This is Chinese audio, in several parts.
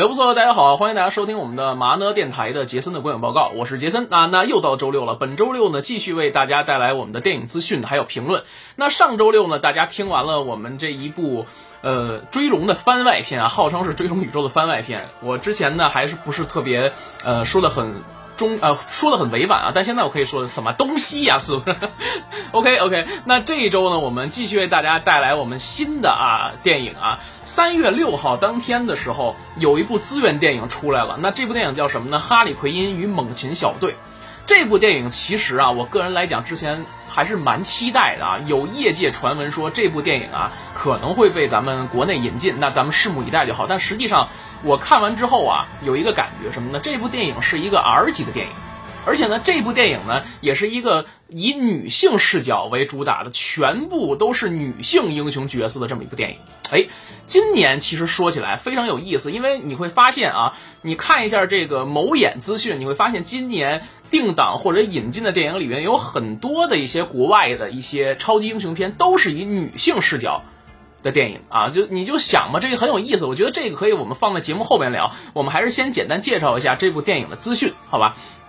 哎，不错，大家好，欢迎大家收听我们的麻呢电台的杰森的观影报告，我是杰森。那那又到周六了，本周六呢，继续为大家带来我们的电影资讯还有评论。那上周六呢，大家听完了我们这一部呃追龙的番外篇啊，号称是追龙宇宙的番外篇。我之前呢还是不是特别呃说的很。中呃说的很委婉啊，但现在我可以说的什么东西呀？是不是？OK OK，那这一周呢，我们继续为大家带来我们新的啊电影啊。三月六号当天的时候，有一部资源电影出来了。那这部电影叫什么呢？《哈利奎因与猛禽小队》。这部电影其实啊，我个人来讲，之前还是蛮期待的啊。有业界传闻说这部电影啊可能会被咱们国内引进，那咱们拭目以待就好。但实际上，我看完之后啊，有一个感觉什么呢？这部电影是一个 R 级的电影。而且呢，这部电影呢，也是一个以女性视角为主打的，全部都是女性英雄角色的这么一部电影。哎，今年其实说起来非常有意思，因为你会发现啊，你看一下这个某眼资讯，你会发现今年定档或者引进的电影里面有很多的一些国外的一些超级英雄片，都是以女性视角的电影啊。就你就想嘛，这个很有意思。我觉得这个可以我们放在节目后边聊。我们还是先简单介绍一下这部电影的资讯，好吧？《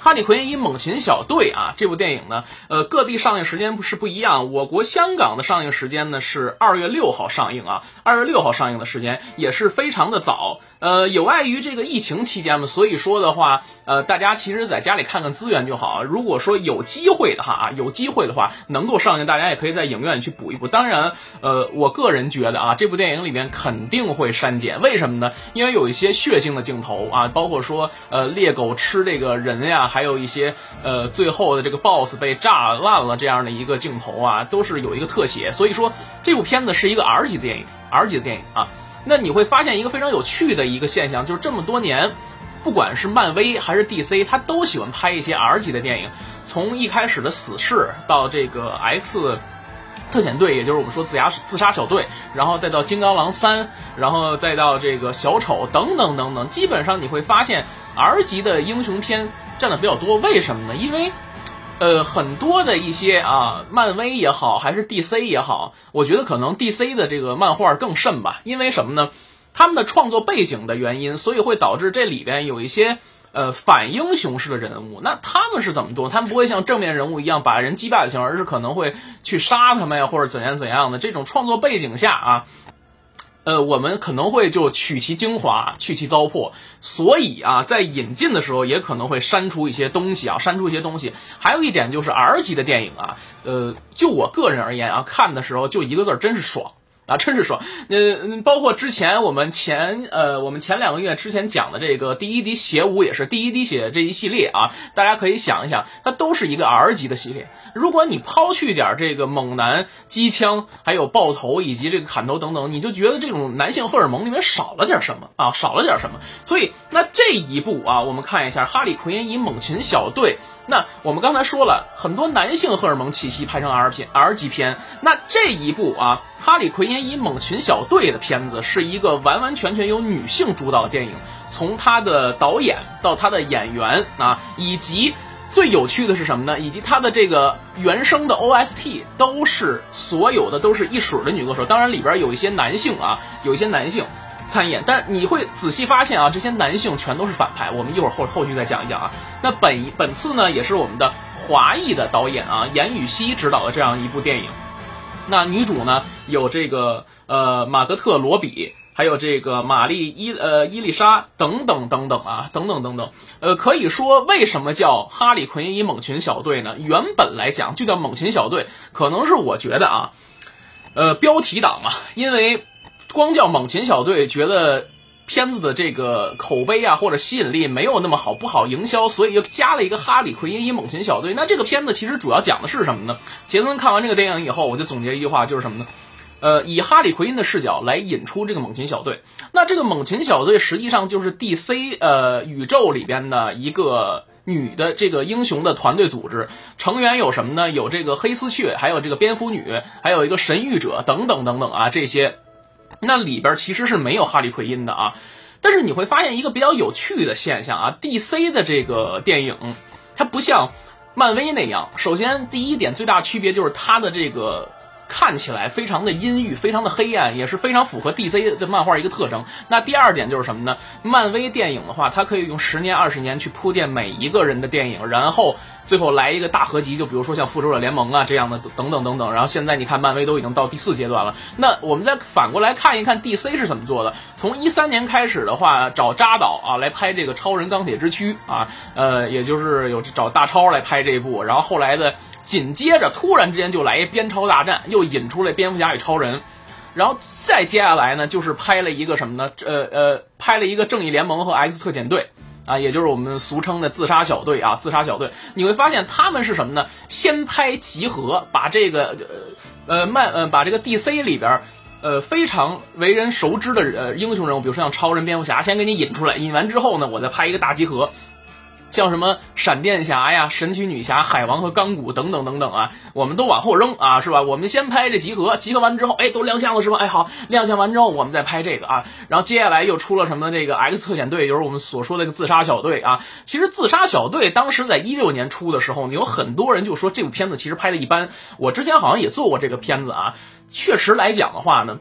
哈利·奎因与猛禽小队》啊，这部电影呢，呃，各地上映时间不是不一样。我国香港的上映时间呢是二月六号上映啊，二月六号上映的时间也是非常的早。呃，有碍于这个疫情期间嘛，所以说的话，呃，大家其实在家里看看资源就好。如果说有机会的话啊，有机会的话能够上映，大家也可以在影院去补一补。当然，呃，我个人觉得啊，这部电影里面肯定会删减，为什么呢？因为有一些血腥的镜头啊，包括说呃猎狗吃这个人呀，还还有一些呃最后的这个 BOSS 被炸烂了这样的一个镜头啊，都是有一个特写。所以说，这部片子是一个 R 级的电影，R 级的电影啊。那你会发现一个非常有趣的一个现象，就是这么多年，不管是漫威还是 DC，他都喜欢拍一些 R 级的电影。从一开始的死侍到这个 X 特遣队，也就是我们说自杀自杀小队，然后再到金刚狼三，然后再到这个小丑等等等等，基本上你会发现 R 级的英雄片占的比较多。为什么呢？因为呃，很多的一些啊，漫威也好，还是 DC 也好，我觉得可能 DC 的这个漫画更甚吧。因为什么呢？他们的创作背景的原因，所以会导致这里边有一些呃反英雄式的人物。那他们是怎么做？他们不会像正面人物一样把人击败就行，而是可能会去杀他们呀，或者怎样怎样的。这种创作背景下啊。呃，我们可能会就取其精华，去其糟粕，所以啊，在引进的时候也可能会删除一些东西啊，删除一些东西。还有一点就是 R 级的电影啊，呃，就我个人而言啊，看的时候就一个字儿，真是爽。啊，真是爽！嗯，包括之前我们前呃，我们前两个月之前讲的这个第一滴血舞也是第一滴血这一系列啊，大家可以想一想，它都是一个 R 级的系列。如果你抛去点这个猛男机枪，还有爆头以及这个砍头等等，你就觉得这种男性荷尔蒙里面少了点什么啊，少了点什么。所以那这一部啊，我们看一下《哈利·奎因与猛禽小队》。那我们刚才说了很多男性荷尔蒙气息拍成 R 片 R 级片，那这一部啊，《哈利奎因与猛禽小队》的片子是一个完完全全由女性主导的电影，从他的导演到他的演员啊，以及最有趣的是什么呢？以及他的这个原声的 OST 都是所有的都是一水的女歌手，当然里边有一些男性啊，有一些男性。参演，但你会仔细发现啊，这些男性全都是反派。我们一会儿后后续再讲一讲啊。那本本次呢，也是我们的华裔的导演啊，严雨锡执导的这样一部电影。那女主呢，有这个呃马格特罗比，还有这个玛丽伊呃伊丽莎等等等等啊，等等等等。呃，可以说为什么叫哈利奎因猛禽小队呢？原本来讲就叫猛禽小队，可能是我觉得啊，呃标题党嘛，因为。光叫猛禽小队，觉得片子的这个口碑啊或者吸引力没有那么好，不好营销，所以又加了一个哈里奎因一猛禽小队。那这个片子其实主要讲的是什么呢？杰森看完这个电影以后，我就总结一句话，就是什么呢？呃，以哈里奎因的视角来引出这个猛禽小队。那这个猛禽小队实际上就是 DC 呃宇宙里边的一个女的这个英雄的团队组织，成员有什么呢？有这个黑丝雀，还有这个蝙蝠女，还有一个神谕者等等等等啊这些。那里边其实是没有哈利奎因的啊，但是你会发现一个比较有趣的现象啊，DC 的这个电影，它不像漫威那样。首先，第一点最大区别就是它的这个。看起来非常的阴郁，非常的黑暗，也是非常符合 DC 的漫画一个特征。那第二点就是什么呢？漫威电影的话，它可以用十年、二十年去铺垫每一个人的电影，然后最后来一个大合集，就比如说像复仇者联盟啊这样的等等等等。然后现在你看，漫威都已经到第四阶段了。那我们再反过来看一看 DC 是怎么做的。从一三年开始的话，找扎导啊来拍这个超人钢铁之躯啊，呃，也就是有找大超来拍这一部。然后后来的。紧接着，突然之间就来一边超大战，又引出来蝙蝠侠与超人，然后再接下来呢，就是拍了一个什么呢？呃呃，拍了一个正义联盟和 X 特遣队啊，也就是我们俗称的自杀小队啊，自杀小队。你会发现他们是什么呢？先拍集合，把这个呃呃漫呃把这个 DC 里边呃非常为人熟知的呃英雄人物，比如说像超人、蝙蝠侠，先给你引出来，引完之后呢，我再拍一个大集合。像什么闪电侠呀、神奇女侠、海王和钢骨等等等等啊，我们都往后扔啊，是吧？我们先拍这集合，集合完之后，哎，都亮相了是吧？哎，好，亮相完之后，我们再拍这个啊。然后接下来又出了什么？这个 X 特遣队，就是我们所说的个自杀小队啊。其实自杀小队当时在一六年出的时候，有很多人就说这部片子其实拍的一般。我之前好像也做过这个片子啊，确实来讲的话呢。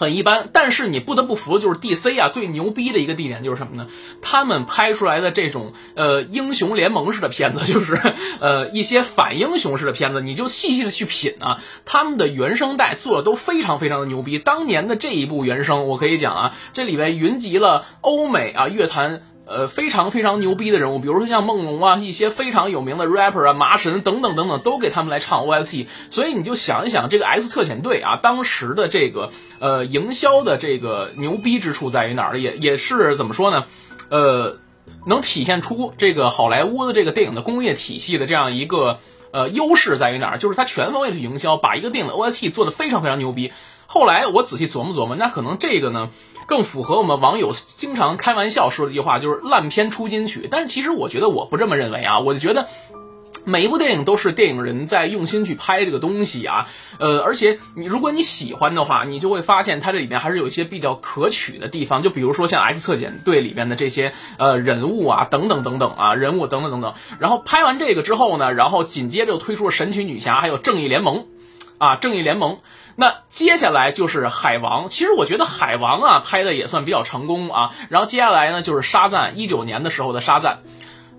很一般，但是你不得不服的就是 DC 啊，最牛逼的一个地点就是什么呢？他们拍出来的这种呃英雄联盟式的片子，就是呃一些反英雄式的片子，你就细细的去品啊，他们的原声带做的都非常非常的牛逼。当年的这一部原声，我可以讲啊，这里边云集了欧美啊乐坛。呃，非常非常牛逼的人物，比如说像梦龙啊，一些非常有名的 rapper 啊，麻神等等等等，都给他们来唱 OST。所以你就想一想，这个 S 特遣队啊，当时的这个呃营销的这个牛逼之处在于哪儿？也也是怎么说呢？呃，能体现出这个好莱坞的这个电影的工业体系的这样一个呃优势在于哪儿？就是它全方位的去营销，把一个电影的 OST 做的非常非常牛逼。后来我仔细琢磨琢磨，那可能这个呢？更符合我们网友经常开玩笑说的一句话，就是烂片出金曲。但是其实我觉得我不这么认为啊，我就觉得每一部电影都是电影人在用心去拍这个东西啊。呃，而且你如果你喜欢的话，你就会发现它这里面还是有一些比较可取的地方。就比如说像《X 特遣队》里面的这些呃人物啊，等等等等啊，人物等等等等。然后拍完这个之后呢，然后紧接着又推出了神奇女侠，还有正义联盟啊，正义联盟。那接下来就是海王，其实我觉得海王啊拍的也算比较成功啊。然后接下来呢就是沙赞，一九年的时候的沙赞。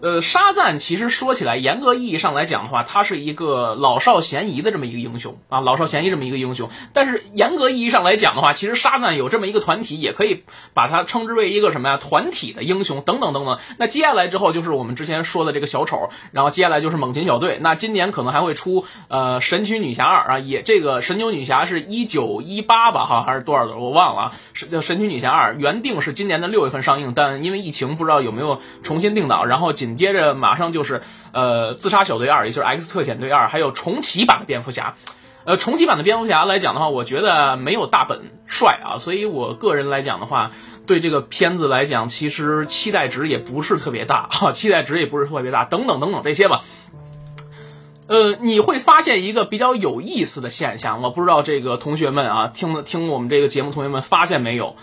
呃，沙赞其实说起来，严格意义上来讲的话，他是一个老少咸宜的这么一个英雄啊，老少咸宜这么一个英雄。但是严格意义上来讲的话，其实沙赞有这么一个团体，也可以把它称之为一个什么呀？团体的英雄等等等等。那接下来之后就是我们之前说的这个小丑，然后接下来就是猛禽小队。那今年可能还会出呃神奇女侠二啊，也这个神奇女侠是一九一八吧，哈还是多少的我忘了啊。是叫神奇女侠二，原定是今年的六月份上映，但因为疫情不知道有没有重新定档，然后紧。紧接着马上就是呃自杀小队二，也就是 X 特遣队二，还有重启版的蝙蝠侠。呃，重启版的蝙蝠侠来讲的话，我觉得没有大本帅啊，所以我个人来讲的话，对这个片子来讲，其实期待值也不是特别大啊，期待值也不是特别大，等等等等这些吧。呃，你会发现一个比较有意思的现象，我不知道这个同学们啊，听听我们这个节目，同学们发现没有？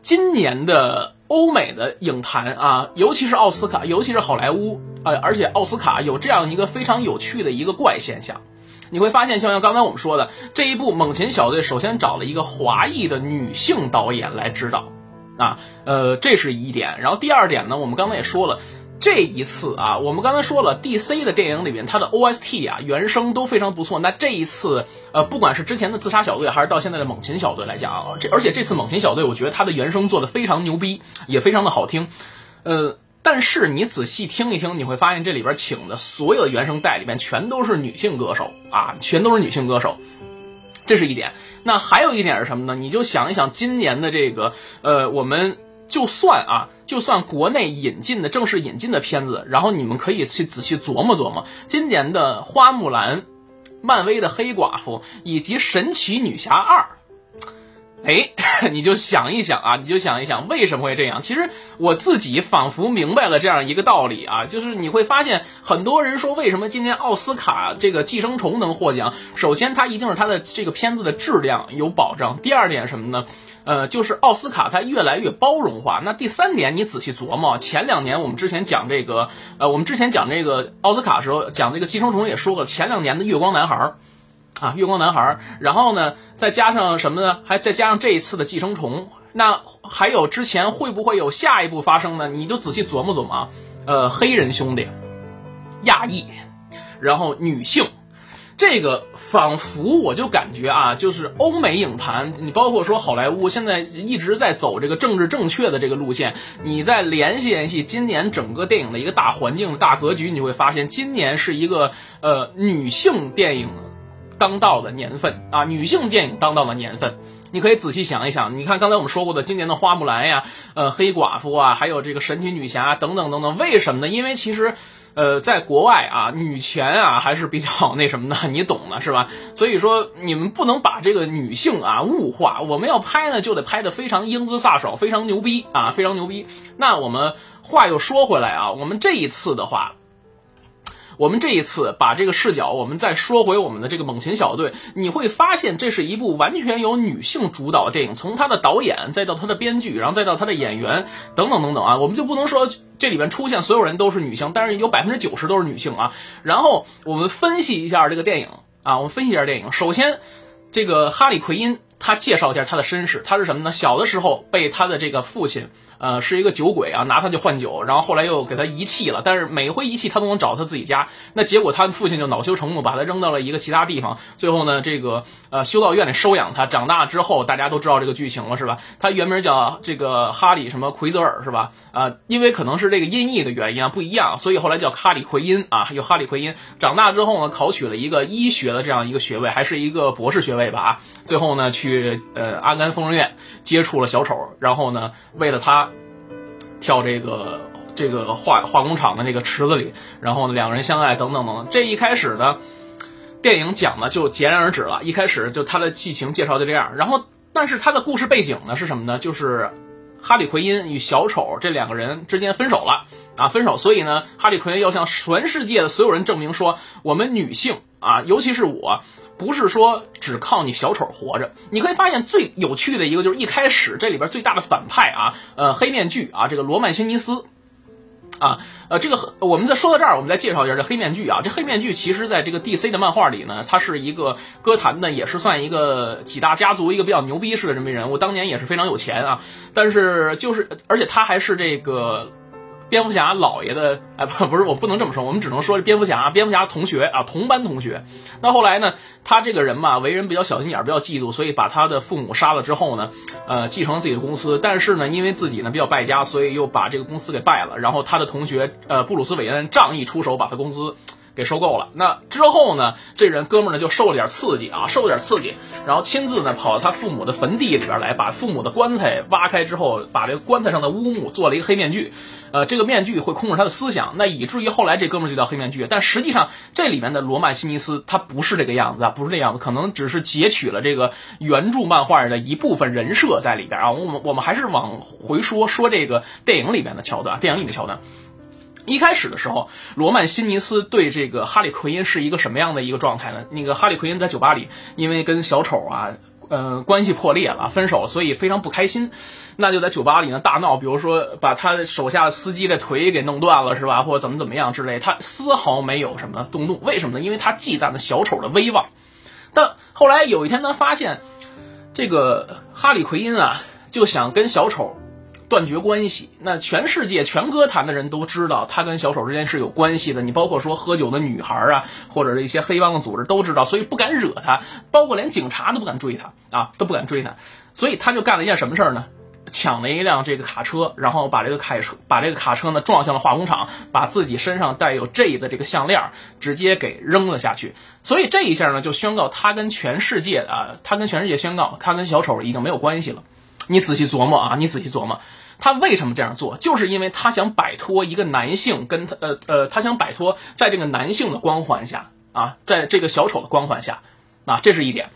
今年的。欧美的影坛啊，尤其是奥斯卡，尤其是好莱坞，呃，而且奥斯卡有这样一个非常有趣的一个怪现象，你会发现，像像刚才我们说的这一部《猛禽小队》，首先找了一个华裔的女性导演来指导，啊，呃，这是一点。然后第二点呢，我们刚才也说了。这一次啊，我们刚才说了，DC 的电影里面，它的 OST 啊，原声都非常不错。那这一次，呃，不管是之前的自杀小队，还是到现在的猛禽小队来讲啊，这而且这次猛禽小队，我觉得它的原声做的非常牛逼，也非常的好听。呃，但是你仔细听一听，你会发现这里边请的所有的原声带里面全都是女性歌手啊，全都是女性歌手，这是一点。那还有一点是什么呢？你就想一想今年的这个，呃，我们。就算啊，就算国内引进的正式引进的片子，然后你们可以去仔细琢磨琢磨，今年的花木兰、漫威的黑寡妇以及神奇女侠二，哎，你就想一想啊，你就想一想为什么会这样？其实我自己仿佛明白了这样一个道理啊，就是你会发现很多人说为什么今年奥斯卡这个寄生虫能获奖，首先它一定是它的这个片子的质量有保障，第二点什么呢？呃，就是奥斯卡它越来越包容化。那第三点，你仔细琢磨，前两年我们之前讲这个，呃，我们之前讲这个奥斯卡的时候讲这个寄生虫也说过，前两年的月光男孩。啊，月光男孩，然后呢，再加上什么呢？还再加上这一次的寄生虫，那还有之前会不会有下一步发生呢？你就仔细琢磨琢磨啊。呃，黑人兄弟，亚裔，然后女性，这个仿佛我就感觉啊，就是欧美影坛，你包括说好莱坞，现在一直在走这个政治正确的这个路线。你再联系联系今年整个电影的一个大环境、大格局，你会发现今年是一个呃女性电影。当道的年份啊，女性电影当道的年份，你可以仔细想一想。你看刚才我们说过的今年的花木兰呀，呃，黑寡妇啊，还有这个神奇女侠等等等等。为什么呢？因为其实，呃，在国外啊，女权啊还是比较 那什么的，你懂的是吧？所以说你们不能把这个女性啊物化。我们要拍呢，就得拍的非常英姿飒爽，非常牛逼啊，非常牛逼。那我们话又说回来啊，我们这一次的话。我们这一次把这个视角，我们再说回我们的这个猛禽小队，你会发现这是一部完全由女性主导的电影，从它的导演，再到它的编剧，然后再到它的演员，等等等等啊，我们就不能说这里面出现所有人都是女性，但是有百分之九十都是女性啊。然后我们分析一下这个电影啊，我们分析一下电影。首先，这个哈利奎因他介绍一下他的身世，他是什么呢？小的时候被他的这个父亲。呃，是一个酒鬼啊，拿他就换酒，然后后来又给他遗弃了。但是每回遗弃他都能找他自己家，那结果他的父亲就恼羞成怒，把他扔到了一个其他地方。最后呢，这个呃修道院里收养他。长大之后，大家都知道这个剧情了，是吧？他原名叫这个哈里什么奎泽尔，是吧？啊，因为可能是这个音译的原因啊不一样，所以后来叫哈里奎因啊，有哈里奎因。长大之后呢，考取了一个医学的这样一个学位，还是一个博士学位吧啊。最后呢，去呃阿甘疯人院接触了小丑，然后呢，为了他。跳这个这个化化工厂的那个池子里，然后呢两个人相爱等等等等。这一开始呢，电影讲的就戛然而止了。一开始就他的剧情介绍就这样，然后但是他的故事背景呢是什么呢？就是哈利奎因与小丑这两个人之间分手了啊，分手。所以呢，哈利奎因要向全世界的所有人证明说，我们女性啊，尤其是我。不是说只靠你小丑活着，你可以发现最有趣的一个就是一开始这里边最大的反派啊，呃，黑面具啊，这个罗曼辛尼斯，啊，呃，这个我们再说到这儿，我们再介绍一下这黑面具啊，这黑面具其实在这个 DC 的漫画里呢，他是一个歌坛的，也是算一个几大家族一个比较牛逼式的这么一人物，当年也是非常有钱啊，但是就是而且他还是这个。蝙蝠侠老爷的哎不不是我不能这么说，我们只能说蝙蝠侠蝙蝠侠同学啊同班同学。那后来呢，他这个人嘛，为人比较小心眼，比较嫉妒，所以把他的父母杀了之后呢，呃，继承了自己的公司。但是呢，因为自己呢比较败家，所以又把这个公司给败了。然后他的同学呃布鲁斯韦恩仗义出手，把他公司。给收购了。那之后呢？这人哥们儿呢就受了点刺激啊，受了点刺激，然后亲自呢跑到他父母的坟地里边来，把父母的棺材挖开之后，把这个棺材上的乌木做了一个黑面具。呃，这个面具会控制他的思想，那以至于后来这哥们儿就叫黑面具。但实际上这里面的罗曼·西尼斯他不是这个样子啊，不是这样子，可能只是截取了这个原著漫画的一部分人设在里边啊。我们我们还是往回说说这个电影里面的桥段，电影里的桥段。一开始的时候，罗曼·辛尼斯对这个哈利·奎因是一个什么样的一个状态呢？那个哈利·奎因在酒吧里，因为跟小丑啊，呃，关系破裂了，分手，所以非常不开心，那就在酒吧里呢大闹，比如说把他手下司机的腿给弄断了，是吧？或者怎么怎么样之类，他丝毫没有什么动怒，为什么呢？因为他忌惮了小丑的威望。但后来有一天，他发现这个哈利·奎因啊，就想跟小丑。断绝关系，那全世界全歌坛的人都知道他跟小丑之间是有关系的。你包括说喝酒的女孩啊，或者是一些黑帮的组织都知道，所以不敢惹他，包括连警察都不敢追他啊，都不敢追他。所以他就干了一件什么事儿呢？抢了一辆这个卡车，然后把这个卡车把这个卡车呢撞向了化工厂，把自己身上带有 J 的这个项链直接给扔了下去。所以这一下呢，就宣告他跟全世界啊，他跟全世界宣告，他跟小丑已经没有关系了。你仔细琢磨啊，你仔细琢磨，他为什么这样做？就是因为他想摆脱一个男性跟他呃呃，他想摆脱在这个男性的光环下啊，在这个小丑的光环下啊，这是一点。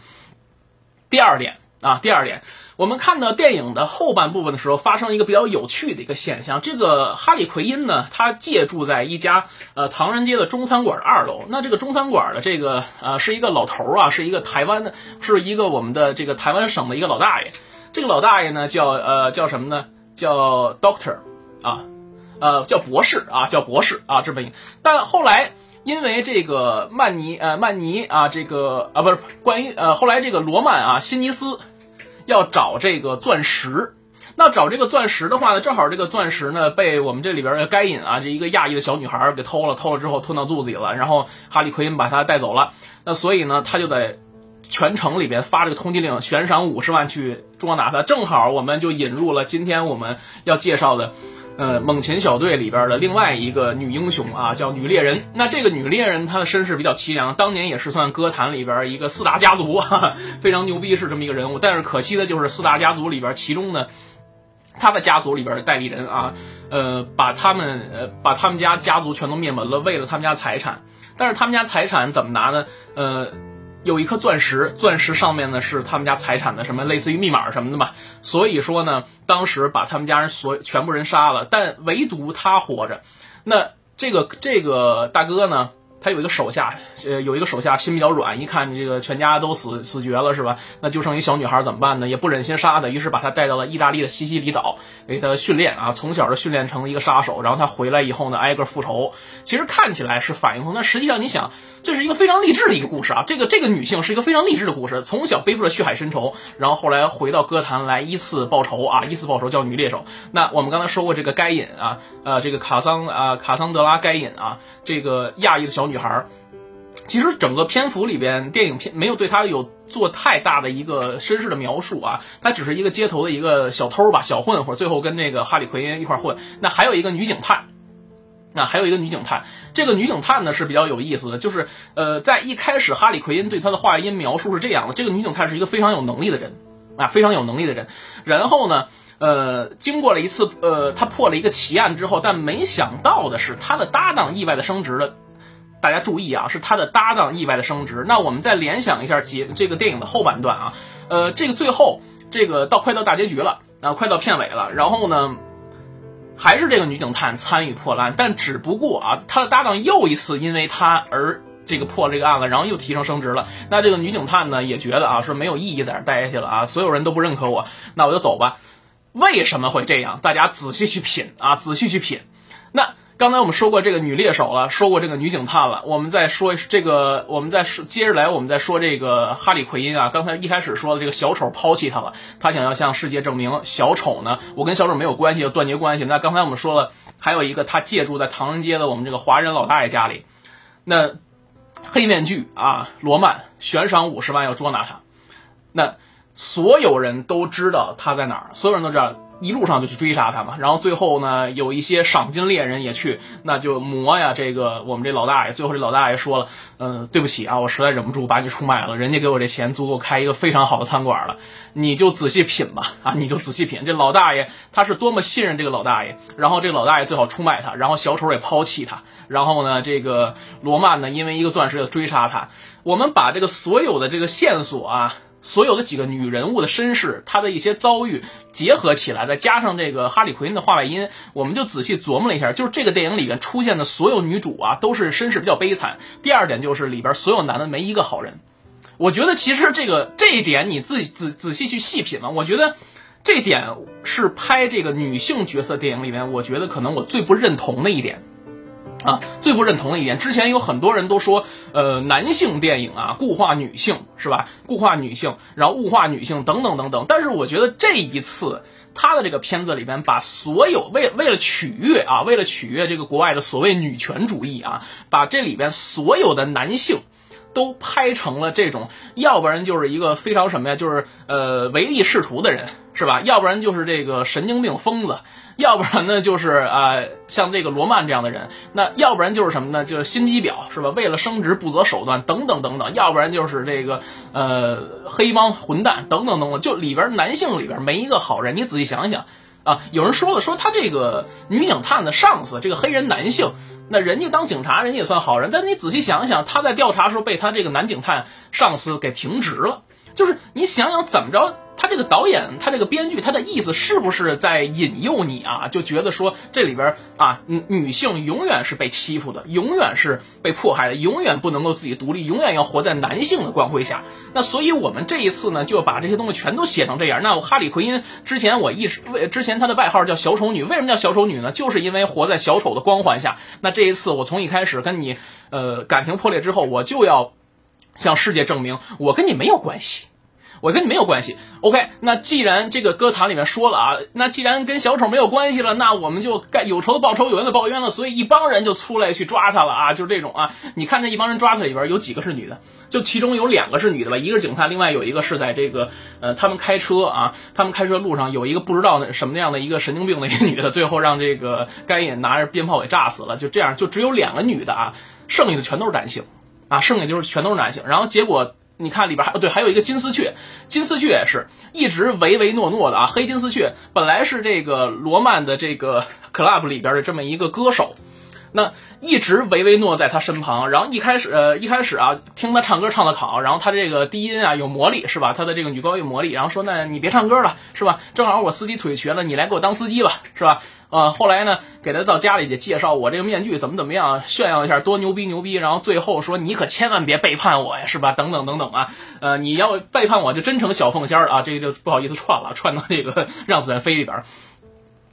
第二点啊，第二点，我们看到电影的后半部分的时候，发生一个比较有趣的一个现象。这个哈利奎因呢，他借住在一家呃唐人街的中餐馆的二楼。那这个中餐馆的这个呃是一个老头啊，是一个台湾的，是一个我们的这个台湾省的一个老大爷。这个老大爷呢叫呃叫什么呢？叫 Doctor 啊，呃叫博士啊，叫博士啊，这么一。但后来因为这个曼尼呃曼尼啊，这个啊不是关于呃后来这个罗曼啊辛尼斯要找这个钻石。那找这个钻石的话呢，正好这个钻石呢被我们这里边的该隐啊，这一个亚裔的小女孩给偷了，偷了之后吞到肚子里了，然后哈利奎因把她带走了。那所以呢，他就在全城里边发这个通缉令，悬赏五十万去捉拿他。正好我们就引入了今天我们要介绍的，呃，猛禽小队里边的另外一个女英雄啊，叫女猎人。那这个女猎人她的身世比较凄凉，当年也是算歌坛里边一个四大家族，哈哈，非常牛逼是这么一个人物。但是可惜的就是四大家族里边其中呢。他的家族里边的代理人啊，呃，把他们呃把他们家家族全都灭门了，为了他们家财产。但是他们家财产怎么拿呢？呃，有一颗钻石，钻石上面呢是他们家财产的什么类似于密码什么的嘛。所以说呢，当时把他们家人所全部人杀了，但唯独他活着。那这个这个大哥呢？他有一个手下，呃，有一个手下心比较软，一看这个全家都死死绝了，是吧？那就剩一小女孩怎么办呢？也不忍心杀她，于是把她带到了意大利的西西里岛，给她训练啊，从小就训练成一个杀手。然后她回来以后呢，挨个复仇。其实看起来是反应通，但实际上你想，这是一个非常励志的一个故事啊。这个这个女性是一个非常励志的故事，从小背负着血海深仇，然后后来回到歌坛来依次报仇啊，依次报仇叫女猎手。那我们刚才说过这个该隐啊，呃，这个卡桑啊，卡桑德拉该隐啊，这个亚裔的小。女孩，其实整个篇幅里边，电影片没有对她有做太大的一个身世的描述啊，她只是一个街头的一个小偷吧，小混混，最后跟那个哈里奎因一块混。那还有一个女警探，那还有一个女警探，这个女警探呢是比较有意思的，就是呃，在一开始哈里奎因对她的话音描述是这样的，这个女警探是一个非常有能力的人啊，非常有能力的人。然后呢，呃，经过了一次呃，他破了一个奇案之后，但没想到的是，他的搭档意外的升职了。大家注意啊，是他的搭档意外的升职。那我们再联想一下结这个电影的后半段啊，呃，这个最后这个到快到大结局了啊，快到片尾了。然后呢，还是这个女警探参与破案，但只不过啊，他的搭档又一次因为他而这个破了这个案了，然后又提升升职了。那这个女警探呢也觉得啊，说没有意义在这待下去了啊，所有人都不认可我，那我就走吧。为什么会这样？大家仔细去品啊，仔细去品。那。刚才我们说过这个女猎手了，说过这个女警探了，我们再说这个，我们再说接着来，我们再说这个哈里奎因啊。刚才一开始说的这个小丑抛弃他了，他想要向世界证明小丑呢，我跟小丑没有关系，要断绝关系。那刚才我们说了，还有一个他借住在唐人街的我们这个华人老大爷家里，那黑面具啊，罗曼悬赏五十万要捉拿他，那所有人都知道他在哪儿，所有人都知道。一路上就去追杀他嘛，然后最后呢，有一些赏金猎人也去，那就磨呀。这个我们这老大爷，最后这老大爷说了，嗯，对不起啊，我实在忍不住把你出卖了。人家给我这钱足够开一个非常好的餐馆了，你就仔细品吧，啊，你就仔细品。这老大爷他是多么信任这个老大爷，然后这个老大爷最好出卖他，然后小丑也抛弃他，然后呢，这个罗曼呢，因为一个钻石要追杀他。我们把这个所有的这个线索啊。所有的几个女人物的身世，她的一些遭遇结合起来，再加上这个哈里奎因的话外音，我们就仔细琢磨了一下，就是这个电影里面出现的所有女主啊，都是身世比较悲惨。第二点就是里边所有男的没一个好人。我觉得其实这个这一点你自己仔仔细去细品嘛，我觉得这点是拍这个女性角色电影里面，我觉得可能我最不认同的一点。啊，最不认同的一点，之前有很多人都说，呃，男性电影啊，固化女性是吧？固化女性，然后物化女性等等等等。但是我觉得这一次他的这个片子里边，把所有为为了取悦啊，为了取悦这个国外的所谓女权主义啊，把这里边所有的男性。都拍成了这种，要不然就是一个非常什么呀，就是呃唯利是图的人，是吧？要不然就是这个神经病疯子，要不然呢就是啊像这个罗曼这样的人，那要不然就是什么呢？就是心机婊，是吧？为了升职不择手段，等等等等。要不然就是这个呃黑帮混蛋，等等等等。就里边男性里边没一个好人，你仔细想想啊。有人说了，说他这个女警探的上司，这个黑人男性。那人家当警察，人家也算好人，但你仔细想想，他在调查时候被他这个男警探上司给停职了。就是你想想怎么着。他这个导演，他这个编剧，他的意思是不是在引诱你啊？就觉得说这里边啊，女女性永远是被欺负的，永远是被迫害的，永远不能够自己独立，永远要活在男性的光辉下。那所以我们这一次呢，就把这些东西全都写成这样。那哈里奎因之前我一直为之前他的外号叫小丑女，为什么叫小丑女呢？就是因为活在小丑的光环下。那这一次我从一开始跟你呃感情破裂之后，我就要向世界证明我跟你没有关系。我跟你没有关系，OK？那既然这个歌坛里面说了啊，那既然跟小丑没有关系了，那我们就该有仇的报仇，有冤的报冤了。所以一帮人就出来去抓他了啊，就是这种啊。你看这一帮人抓他里边有几个是女的？就其中有两个是女的吧，一个是警察，另外有一个是在这个呃，他们开车啊，他们开车路上有一个不知道什么样的一个神经病的一个女的，最后让这个该隐拿着鞭炮给炸死了。就这样，就只有两个女的啊，剩下的全都是男性啊，剩下就是全都是男性。然后结果。你看里边还对，还有一个金丝雀，金丝雀也是一直唯唯诺诺的啊。黑金丝雀本来是这个罗曼的这个 club 里边的这么一个歌手。那一直唯唯诺在他身旁，然后一开始呃一开始啊听他唱歌唱的好，然后他这个低音啊有魔力是吧？他的这个女高音有魔力，然后说那你别唱歌了是吧？正好我司机腿瘸了，你来给我当司机吧是吧？呃后来呢给他到家里去介绍我这个面具怎么怎么样，炫耀一下多牛逼牛逼，然后最后说你可千万别背叛我呀是吧？等等等等啊，呃你要背叛我就真成小凤仙了啊，这个就不好意思串了，串到这个让子弹飞里边。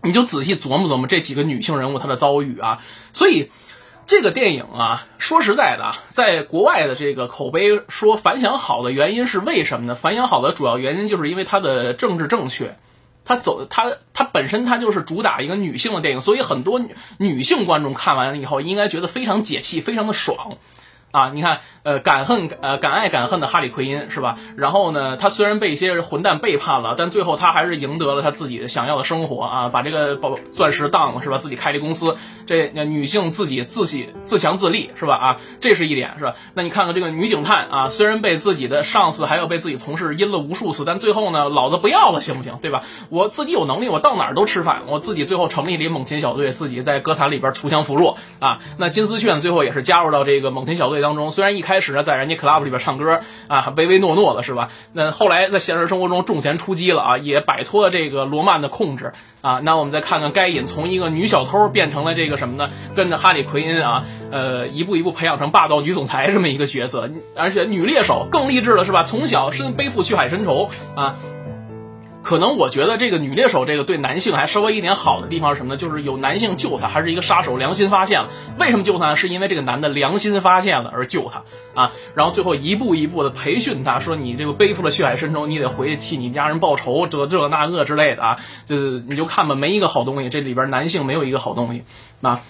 你就仔细琢磨琢磨这几个女性人物她的遭遇啊，所以这个电影啊，说实在的，在国外的这个口碑说反响好的原因是为什么呢？反响好的主要原因就是因为它的政治正确，它走它它本身它就是主打一个女性的电影，所以很多女性观众看完了以后应该觉得非常解气，非常的爽。啊，你看，呃，敢恨，呃，敢爱敢恨的哈里奎因是吧？然后呢，他虽然被一些混蛋背叛了，但最后他还是赢得了他自己想要的生活啊，把这个宝钻石当了是吧？自己开这公司，这女性自己自己自强自立是吧？啊，这是一点是吧？那你看看这个女警探啊，虽然被自己的上司还有被自己同事阴了无数次，但最后呢，老子不要了行不行？对吧？我自己有能力，我到哪儿都吃饭，我自己最后成立了一猛禽小队，自己在歌坛里边锄强扶弱啊。那金丝雀最后也是加入到这个猛禽小队。当中，虽然一开始呢在人家 club 里边唱歌啊，唯唯诺诺的是吧？那后来在现实生活中重拳出击了啊，也摆脱了这个罗曼的控制啊。那我们再看看该隐从一个女小偷变成了这个什么呢？跟着哈里奎因啊，呃，一步一步培养成霸道女总裁这么一个角色，而且女猎手更励志了是吧？从小身背负血海深仇啊。可能我觉得这个女猎手这个对男性还稍微一点好的地方是什么呢？就是有男性救她，还是一个杀手良心发现了。为什么救她？是因为这个男的良心发现了而救她啊。然后最后一步一步的培训她，说你这个背负了血海深仇，你得回去替你家人报仇，这这那个之类的啊。就你就看吧，没一个好东西，这里边男性没有一个好东西啊。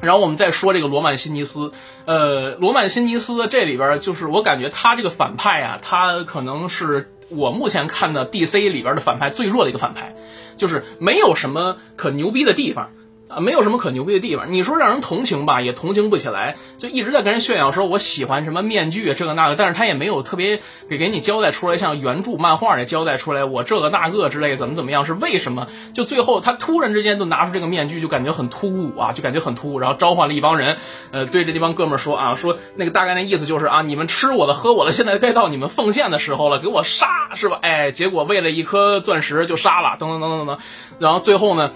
然后我们再说这个罗曼辛尼斯，呃，罗曼辛尼斯这里边就是我感觉他这个反派啊，他可能是。我目前看的 DC 里边的反派最弱的一个反派，就是没有什么可牛逼的地方。啊，没有什么可牛逼的地方。你说让人同情吧，也同情不起来，就一直在跟人炫耀说我喜欢什么面具这个那个，但是他也没有特别给给你交代出来，像原著漫画也交代出来我这个那个之类怎么怎么样是为什么？就最后他突然之间就拿出这个面具，就感觉很突兀啊，就感觉很突兀，然后召唤了一帮人，呃，对着这帮哥们说啊，说那个大概那意思就是啊，你们吃我的喝我的，现在该到你们奉献的时候了，给我杀是吧？哎，结果为了一颗钻石就杀了，等等等等等，然后最后呢？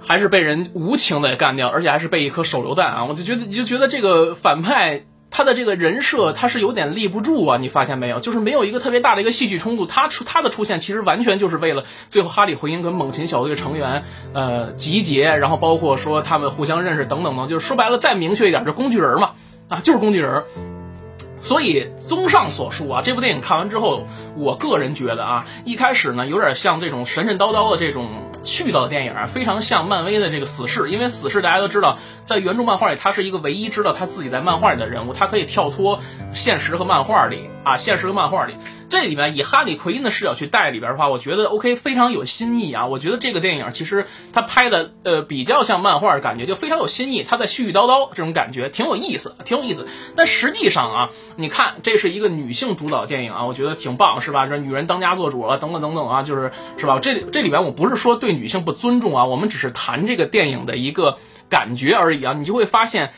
还是被人无情的干掉，而且还是被一颗手榴弹啊！我就觉得，你就觉得这个反派他的这个人设他是有点立不住啊！你发现没有？就是没有一个特别大的一个戏剧冲突，他出他的出现其实完全就是为了最后哈里回音跟猛禽小队成员呃集结，然后包括说他们互相认识等等等，就是说白了再明确一点，就工具人嘛啊，就是工具人。所以，综上所述啊，这部电影看完之后，我个人觉得啊，一开始呢，有点像这种神神叨叨的这种絮叨的电影啊，非常像漫威的这个死侍。因为死侍大家都知道，在原著漫画里，他是一个唯一知道他自己在漫画里的人物，他可以跳脱现实和漫画里啊，现实和漫画里。这里面以哈里奎因的视角去带里边的话，我觉得 OK 非常有新意啊。我觉得这个电影其实他拍的呃比较像漫画，感觉就非常有新意。他在絮絮叨叨这种感觉挺有意思，挺有意思。但实际上啊，你看这是一个女性主导电影啊，我觉得挺棒，是吧？这女人当家做主了，等等等等啊，就是是吧？这这里边我不是说对女性不尊重啊，我们只是谈这个电影的一个感觉而已啊。你就会发现，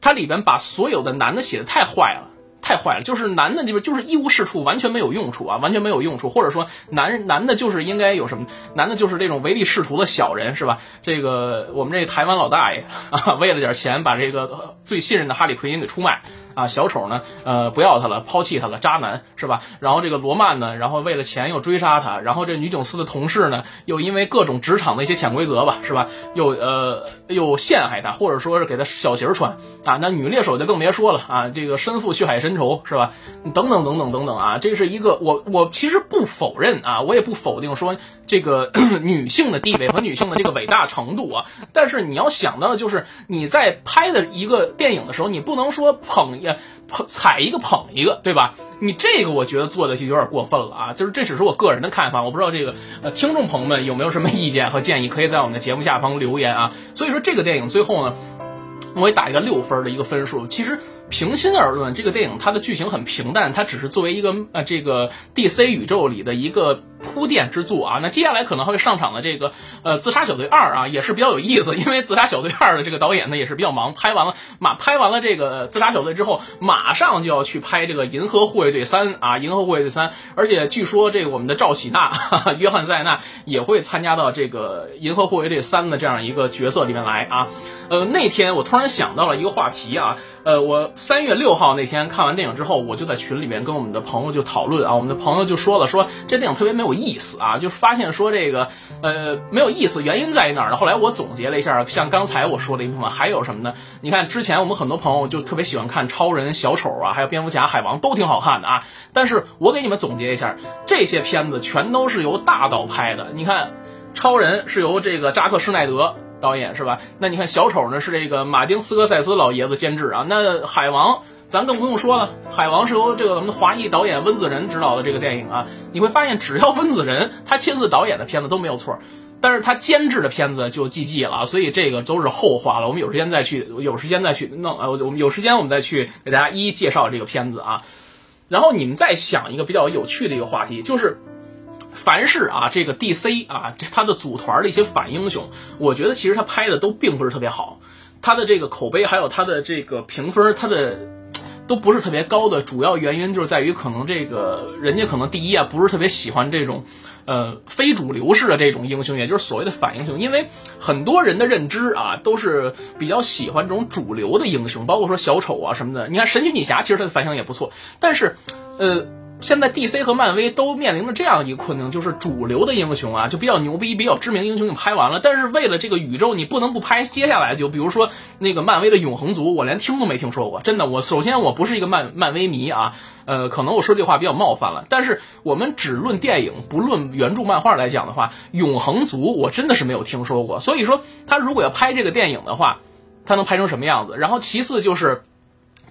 它里边把所有的男的写的太坏了。太坏了，就是男的这边就是一无是处，完全没有用处啊，完全没有用处，或者说男人男的就是应该有什么，男的就是这种唯利是图的小人是吧？这个我们这台湾老大爷啊，为了点钱把这个最信任的哈利奎因给出卖。啊，小丑呢，呃，不要他了，抛弃他了，渣男是吧？然后这个罗曼呢，然后为了钱又追杀他，然后这女警司的同事呢，又因为各种职场的一些潜规则吧，是吧？又呃又陷害他，或者说是给他小鞋穿啊。那女猎手就更别说了啊，这个身负血海深仇是吧？等等等等等等啊，这是一个我我其实不否认啊，我也不否定说这个 女性的地位和女性的这个伟大程度啊，但是你要想到的就是你在拍的一个电影的时候，你不能说捧。捧踩一个捧一个，对吧？你这个我觉得做的就有点过分了啊！就是这只是我个人的看法，我不知道这个呃听众朋友们有没有什么 意见和建议，可以在我们的节目下方留言啊。所以说这个电影最后呢，我也打一个六分的一个分数。其实平心而论，这个电影它的剧情很平淡，它只是作为一个呃这个 DC 宇宙里的一个。铺垫之作啊，那接下来可能会上场的这个呃自杀小队二啊，也是比较有意思，因为自杀小队二的这个导演呢也是比较忙，拍完了马拍完了这个自杀小队之后，马上就要去拍这个银河护卫队三啊，银河护卫队三，而且据说这个我们的赵喜娜、哈哈约翰塞纳也会参加到这个银河护卫队三的这样一个角色里面来啊。呃，那天我突然想到了一个话题啊，呃，我三月六号那天看完电影之后，我就在群里面跟我们的朋友就讨论啊，我们的朋友就说了，说这电影特别没有意思啊，就发现说这个呃没有意思，原因在于哪儿呢？后来我总结了一下，像刚才我说的一部分，还有什么呢？你看之前我们很多朋友就特别喜欢看超人、小丑啊，还有蝙蝠侠、海王都挺好看的啊，但是我给你们总结一下，这些片子全都是由大导拍的。你看，超人是由这个扎克施耐德。导演是吧？那你看小丑呢，是这个马丁斯科塞斯老爷子监制啊。那海王咱更不用说了，海王是由这个我们华裔导演温子仁执导的这个电影啊。你会发现，只要温子仁他亲自导演的片子都没有错，但是他监制的片子就 GG 了，所以这个都是后话了。我们有时间再去，有时间再去弄呃，我们有时间我们再去给大家一一介绍这个片子啊。然后你们再想一个比较有趣的一个话题，就是。凡是啊，这个 DC 啊，这他的组团的一些反英雄，我觉得其实他拍的都并不是特别好，他的这个口碑还有他的这个评分，他的都不是特别高的。主要原因就是在于可能这个人家可能第一啊，不是特别喜欢这种呃非主流式的这种英雄，也就是所谓的反英雄。因为很多人的认知啊，都是比较喜欢这种主流的英雄，包括说小丑啊什么的。你看神奇女侠，其实它的反响也不错，但是呃。现在 DC 和漫威都面临着这样一个困境，就是主流的英雄啊，就比较牛逼、比较知名英雄，你拍完了，但是为了这个宇宙，你不能不拍接下来。就比如说那个漫威的永恒族，我连听都没听说过。真的，我首先我不是一个漫漫威迷啊，呃，可能我说这话比较冒犯了。但是我们只论电影，不论原著漫画来讲的话，永恒族我真的是没有听说过。所以说，他如果要拍这个电影的话，他能拍成什么样子？然后其次就是。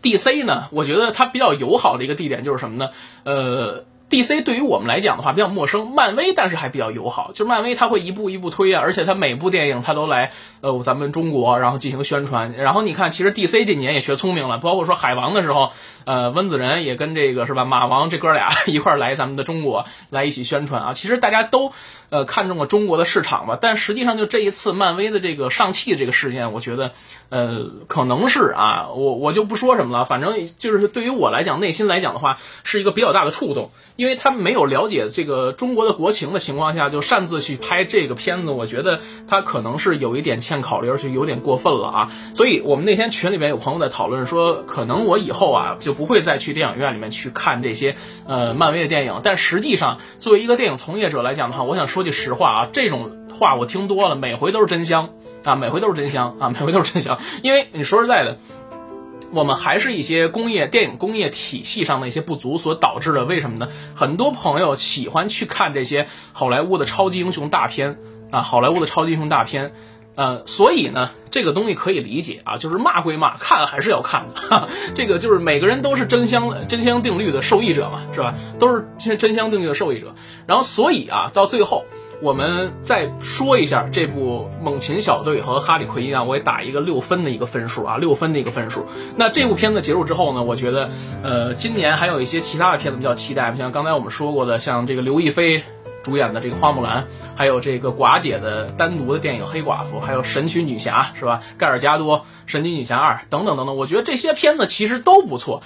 D C 呢？我觉得它比较友好的一个地点就是什么呢？呃，D C 对于我们来讲的话比较陌生，漫威但是还比较友好。就是漫威它会一步一步推啊，而且它每部电影它都来呃咱们中国然后进行宣传。然后你看，其实 D C 这几年也学聪明了，包括说海王的时候，呃，温子仁也跟这个是吧马王这哥俩 一块来咱们的中国来一起宣传啊。其实大家都。呃，看中了中国的市场吧，但实际上就这一次漫威的这个上汽这个事件，我觉得，呃，可能是啊，我我就不说什么了，反正就是对于我来讲，内心来讲的话，是一个比较大的触动，因为因为他没有了解这个中国的国情的情况下，就擅自去拍这个片子，我觉得他可能是有一点欠考虑，而且有点过分了啊。所以我们那天群里面有朋友在讨论说，可能我以后啊就不会再去电影院里面去看这些呃漫威的电影，但实际上作为一个电影从业者来讲的话，我想说。句实话啊，这种话我听多了，每回都是真香啊，每回都是真香啊，每回都是真香。因为你说实在的，我们还是一些工业电影工业体系上的一些不足所导致的。为什么呢？很多朋友喜欢去看这些好莱坞的超级英雄大片啊，好莱坞的超级英雄大片。呃，所以呢，这个东西可以理解啊，就是骂归骂，看还是要看的。这个就是每个人都是真香真香定律的受益者嘛，是吧？都是真真香定律的受益者。然后，所以啊，到最后我们再说一下这部《猛禽小队》和《哈利奎因》啊，我也打一个六分的一个分数啊，六分的一个分数。那这部片子结束之后呢，我觉得，呃，今年还有一些其他的片子比较期待，像刚才我们说过的，像这个刘亦菲。主演的这个花木兰，还有这个寡姐的单独的电影黑寡妇，还有神奇女侠是吧？盖尔加多神奇女侠二等等等等，我觉得这些片子其实都不错。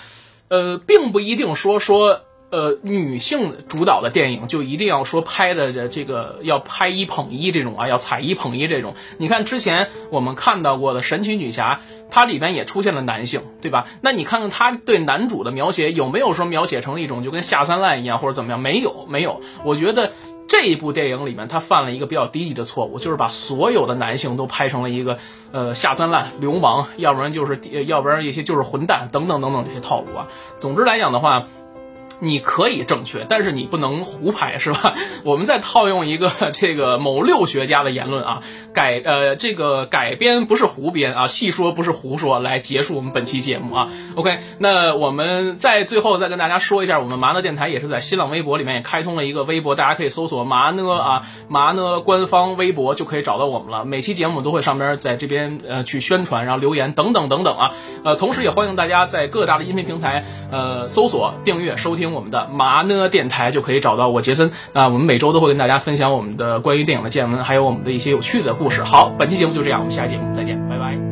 呃，并不一定说说。呃，女性主导的电影就一定要说拍的这这个要拍一捧一这种啊，要踩一捧一这种。你看之前我们看到过的《神奇女侠》，它里边也出现了男性，对吧？那你看看他对男主的描写有没有说描写成一种就跟下三滥一样或者怎么样？没有，没有。我觉得这一部电影里面他犯了一个比较低级的错误，就是把所有的男性都拍成了一个呃下三滥、流氓，要不然就是要不然一些就是混蛋等等等等这些套路啊。总之来讲的话。你可以正确，但是你不能胡拍，是吧？我们再套用一个这个某六学家的言论啊，改呃这个改编不是胡编啊，细说不是胡说，来结束我们本期节目啊。OK，那我们在最后再跟大家说一下，我们麻呢电台也是在新浪微博里面也开通了一个微博，大家可以搜索麻呢啊麻呢官方微博就可以找到我们了。每期节目都会上边在这边呃去宣传，然后留言等等等等啊。呃，同时也欢迎大家在各大的音频平台呃搜索订阅收听。我们的麻呢电台就可以找到我杰森那，我们每周都会跟大家分享我们的关于电影的见闻，还有我们的一些有趣的故事。好，本期节目就这样，我们下期节目再见，拜拜。